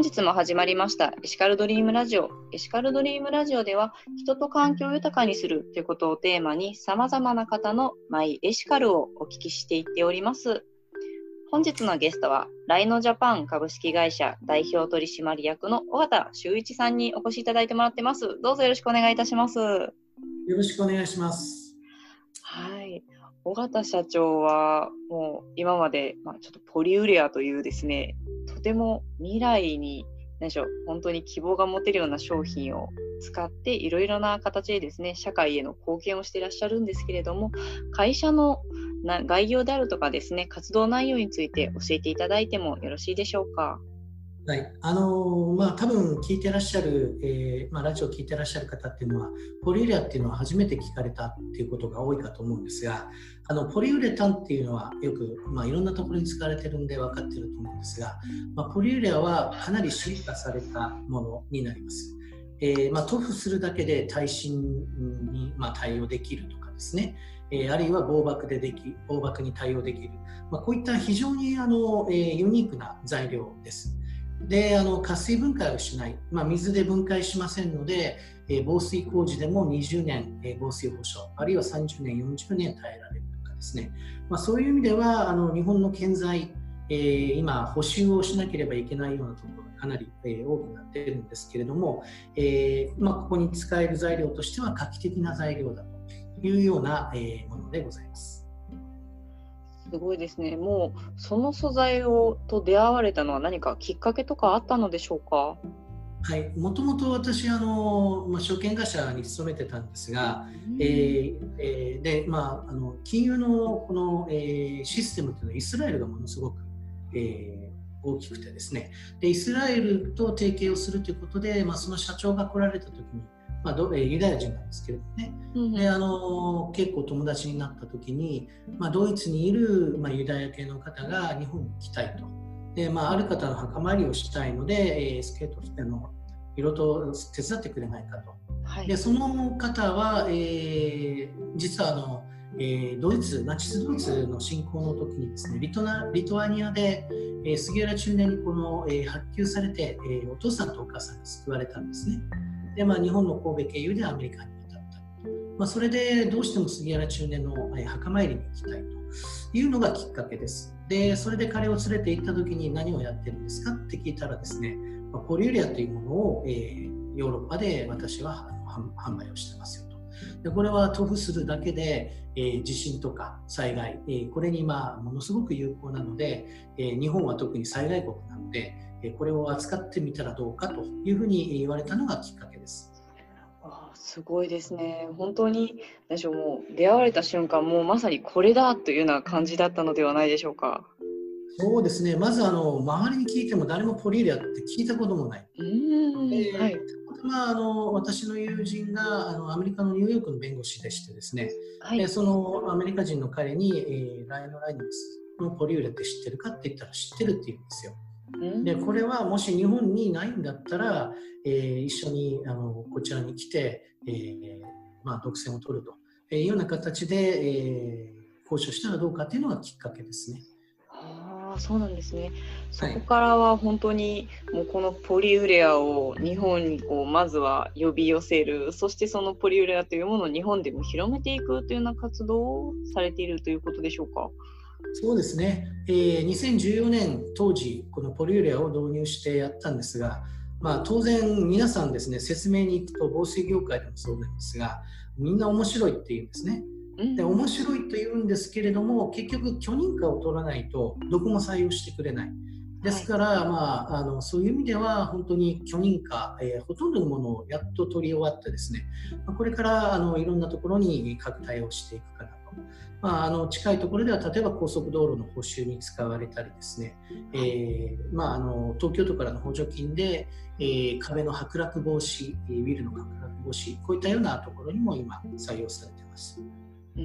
本日も始まりましたエシカルドリームラジオ。エシカルドリームラジオでは人と環境を豊かにするということをテーマに様々な方のマイエシカルをお聞きしていっております。本日のゲストはライノジャパン株式会社代表取締役の尾形修一さんにお越しいただいてもらってます。どうぞよろしくお願いいたします。よろしくお願いします。はい。尾形社長はもう今まで、まあ、ちょっとポリウレアというですねとても未来に何でしょう本当に希望が持てるような商品を使っていろいろな形でですね社会への貢献をしていらっしゃるんですけれども会社の概要であるとかですね活動内容について教えていただいてもよろしいでしょうか？はい、あの、まあ多分聞いてらっしゃる、えー、まあ、ラジオを聞いてらっしゃる方っていうのはポリウレアっていうのは初めて聞かれたっていうことが多いかと思うんですがあのポリウレタンっていうのはよく、まあ、いろんなところに使われてるんで分かってると思うんですが、まあ、ポリウレアはかなり進化されたものになります。えー、まあ、塗布するだけで耐震に、ま、対応できるとかですね、え、あるいは防爆ででき防爆に対応できる、ま、こういった非常にあの、え、ユニークな材料です。であの活水分解をしない、まあ、水で分解しませんので、えー、防水工事でも20年、えー、防水保証あるいは30年40年耐えられるとかですね、まあ、そういう意味ではあの日本の建材、えー、今補修をしなければいけないようなところがかなり、え、多くなっているんですけれども、えまあ、ここに使える材料としては画期的な材料だというような、え、ものでございます。すごいですね。もうその素材をと出会われたのは何かきっかけとかあったのでしょうか？はい、もともと私あの、まあ、証券会社に勤めてたんですが、うん、えー、えー、でまあ、あの金融のこの、えー、システムというのはイスラエルがものすごく、えー、大きくてですねでイスラエルと提携をするということで、まあ、その社長が来られた時にまあ、どユダヤ人なんですけれどね、うん、であの結構友達になった時に、まあ、ドイツにいる、まあ、ユダヤ系の方が日本に来たいと。で、まあ、ある方の墓参りをしたいので、えー、スケートしてのいろいろと手伝ってくれないかと、はい、でその方は、えー、実はあの、えー、ドイツナチスドイツの侵攻の時にですねリトナリトアニアで、えー、杉原中年にこの、えー、発給されて、えー、お父さんとお母さんが救われたんですね。で、まあ、日本の神戸経由でアメリカに渡った。まあ、それでどうしても杉原中年の墓参りに行きたいというのがきっかけです。で、それで彼を連れて行った時に何をやってるんですかって聞いたらですね、まあポリウレアというものを、えー、ヨーロッパで私は販売をしてますよと。でこれは塗布するだけで、えー、地震とか災害、えー、これにまあものすごく有効なので、えー、日本は特に災害国なので、これを扱ってみたらどうかというふうに言われたのがきっかけです。あすごいですね。本当に何でしょうもう出会われた瞬間もうまさにこれだというような感じだったのではないでしょうか。そうですね。まずあの周りに聞いても誰もポリーレアって聞いたこともない。うんえー、はい。まあ、あの私の友人があのアメリカのニューヨークの弁護士でしてですね、はい、そのアメリカ人の彼に、えー、ライノライニスのポリウレって知ってるかって言ったら知ってるって言うんですよ。でこれはもし日本にないんだったら、えー、一緒にあのこちらに来て、えーまあ、独占を取るというような形で、えー、交渉したらどうかというのがきっかけですね。あそうなんですね。そこからは本当にもうこのポリウレアを日本にこうまずは呼び寄せる、そしてそのポリウレアというものを日本でも広めていくというような活動をされているということでしょうか？そうですね、えー、2014年当時このポリウレアを導入してやったんですが、まあ、当然皆さんですね説明に行くと防水業界でもそうなんですがみんな面白いって言うんですね。で面白いと言うんですけれども結局許認可を取らないとどこも採用してくれない。ですから、はい、まあ、あのそういう意味では本当に許認可、えー、ほとんどのものをやっと取り終わってですね、まあ、これからあのいろんなところに拡大をしていくかなと。まあ、あの近いところでは例えば高速道路の補修に使われたりですね、えーまあ、あの東京都からの補助金で、えー、壁の剥落防止ビルの剥落防止こういったようなところにも今採用されています。う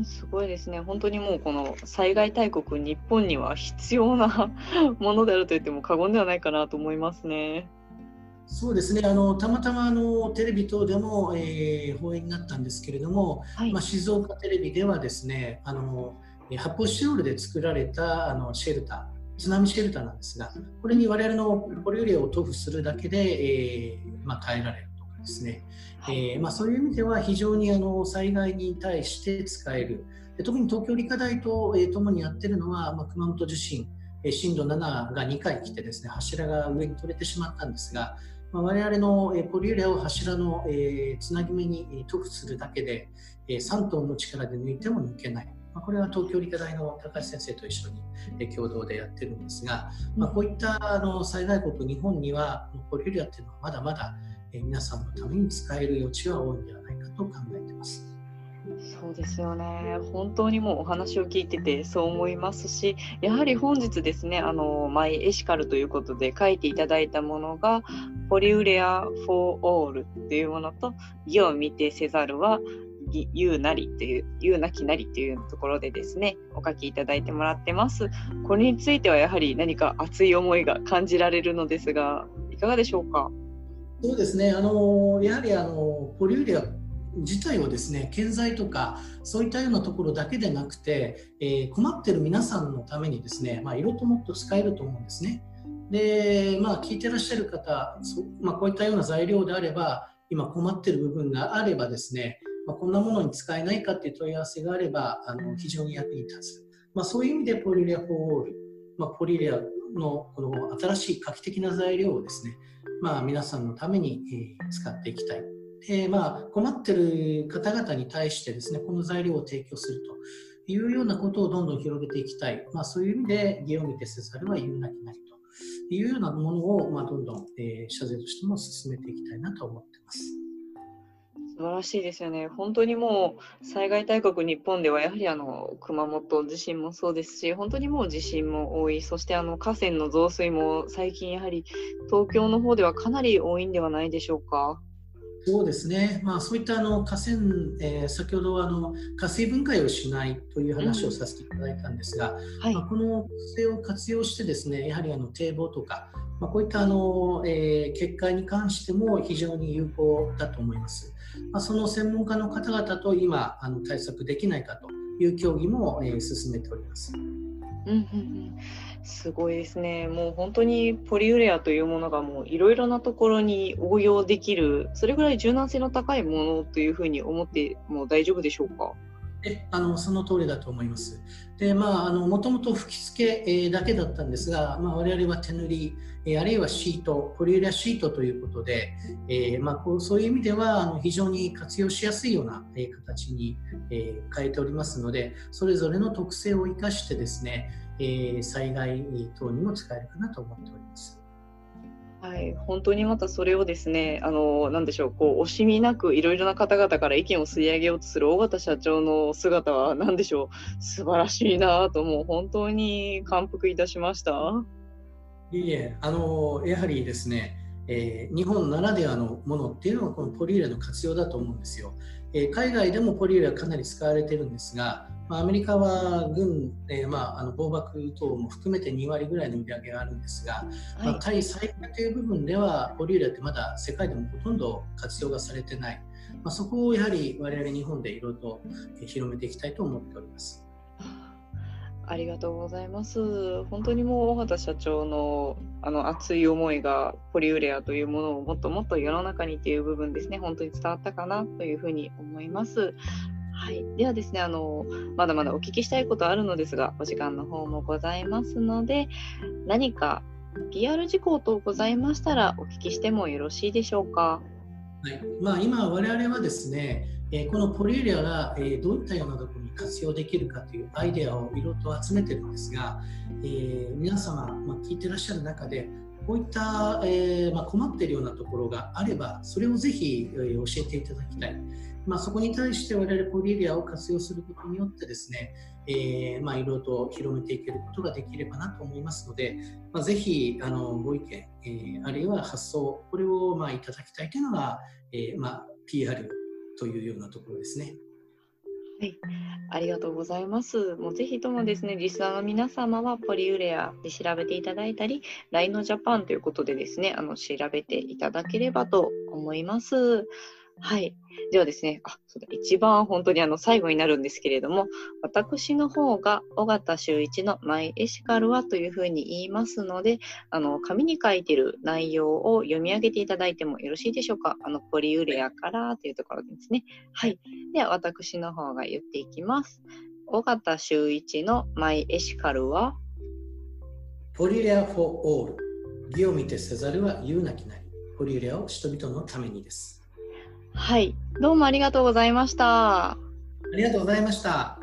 んすごいですね、本当にもうこの災害大国、日本には必要なものであると言っても過言ではないかなと思いますね。そうですね。あのたまたまあのテレビ等でも、えー、放映になったんですけれども、はい、まあ、静岡テレビではですねあの発泡スチロールで作られたあのシェルタ津波シェルターなんですが、これに我々のポリウレアを塗布するだけで、えーまあ、耐えられるとかですね、えーまあ、そういう意味では非常にあの災害に対して使える、特に東京理科大と、えー、共にやってるのは、まあ、熊本地震、えー、震度7が2回来てですね柱が上に取れてしまったんですが、まあ、我々の、え、ポリウレアを柱の、え、つなぎ目に塗布するだけで、え、3トンの力で抜いても抜けない。まあ、これは東京理科大の高橋先生と一緒に、え、共同でやってるんですが、まあ、こういったあの災害国日本にはポリウレアっていうのはまだまだ、え、皆さんのために使える余地は多いんではないかと考えています。そうですよね。本当にもうお話を聞いててそう思いますしやはり本日ですねあのマイエシカルということで書いていただいたものがポリウレア・フォー・オールっていうものと義を見てせざるは言うなりという言うなきなりというところでですねお書きいただいてもらってます。これについてはやはり何か熱い思いが感じられるのですがいかがでしょうか？そうですね。あのやはりあのポリウレア自体をですね建材とかそういったようなところだけでなくて、えー、困ってる皆さんのためにですね、まあ、色ともっと使えると思うんですね。で、まあ、聞いてらっしゃる方、まあ、こういったような材料であれば今困ってる部分があればですね、まあ、こんなものに使えないかっていう問い合わせがあればあの非常に役に立つ、まあ、そういう意味でポリレアフォーオール、まあ、ポリレアのこの新しい画期的な材料をですね、まあ、皆さんのために、えー、使っていきたいでまあ、困ってる方々に対してですねこの材料を提供するというようなことをどんどん広げていきたい、まあ、そういう意味で義を見てせざるは言うなきなりというようなものを、まあ、どんどん、えー、社税としても進めていきたいなと思ってます。素晴らしいですよね。本当にもう災害大国日本ではやはりあの熊本地震もそうですし、本当にもう地震も多い、そしてあの河川の増水も最近やはり東京の方ではかなり多いんではないでしょうか。そうですね、まあ、そういったあの河川、えー、先ほどあの下水分解をしないという話をさせていただいたんですが、うんはい、まあ、この水を活用してですねやはりあの堤防とか、まあ、こういったあの、えー、決壊に関しても非常に有効だと思います。まあ、その専門家の方々と今あの対策できないかという協議も、えー、進めております。うんうんうんすごいですね。もう本当にポリウレアというものがもういろいろなところに応用できる、それぐらい柔軟性の高いものというふうに思っても大丈夫でしょうか？えあのその通りだと思います。で、まあ、あのもともと吹き付け、えー、だけだったんですが、まあ、我々は手塗り、えー、あるいはシート、ポリウレアシートということで、えーまあ、こうそういう意味ではあの非常に活用しやすいような、え、形に、え、変えておりますので、それぞれの特性を生かしてですね、えー、災害等にも使えるかなと思っております。はい、本当にまたそれをですね、あの、なんでしょう、こう、惜しみなくいろいろな方々から意見を吸い上げようとする尾形社長の姿は、なんでしょう、素晴らしいなと、もう本当に感服いたしました。いいえ、あの、やはりですね、えー、日本ならではのものっていうのはこのポリエレの活用だと思うんですよ。えー、海外でもポリエレはかなり使われてるんですが、まあ、アメリカは軍、えーまあ、あの防爆等も含めて2割ぐらいの売り上げがあるんですが、はい、まあ、対災害という部分ではポリエレってまだ世界でもほとんど活用がされてない、まあ、そこをやはり我々日本でいろいろと広めていきたいと思っております。ありがとうございます。本当にもう尾形社長のあの熱い思いがポリウレアというものをもっともっと世の中にという部分ですね、本当に伝わったかなというふうに思います。はい、ではですねあのまだまだお聞きしたいことあるのですがお時間の方もございますので何か PR 事項等ございましたらお聞きしてもよろしいでしょうか？はいまあ、今我々はですね、えこのポリエリアが、えどういったようなところに活用できるかというアイデアをいろいろと集めてるんですが、えー、皆様、まあ、聞いてらっしゃる中でこういった、えー、まあ、困っているようなところがあればそれをぜひ、えー、教えていただきたい。まあ、そこに対して我々ポリエリアを活用することによってですね、え、ま、いろいろと広めていけることができればなと思いますので、まあ、ぜひあのご意見、えー、あるいは発想、これをまあいただきたいというのが、えー、まあ、PR というようなところですね。はい、ありがとうございます。もうぜひともですね、リスナーの皆様はポリウレアで調べていただいたり、LINE のジャパンということでですね、あの調べていただければと思います。はい。ではですね、あ、そうだ、一番本当にあの最後になるんですけれども、私の方が尾形修一のマイエシカルはというふうに言いますので、あの、紙に書いてる内容を読み上げていただいてもよろしいでしょうか？あの、ポリウレアからというところですね。はい。では、私の方が言っていきます。尾形修一のマイエシカルは？ポリウレア・フォー・オール。義を見てせざるは言うなきなり。ポリウレアを人々のためにです。はい、どうもありがとうございました。ありがとうございました。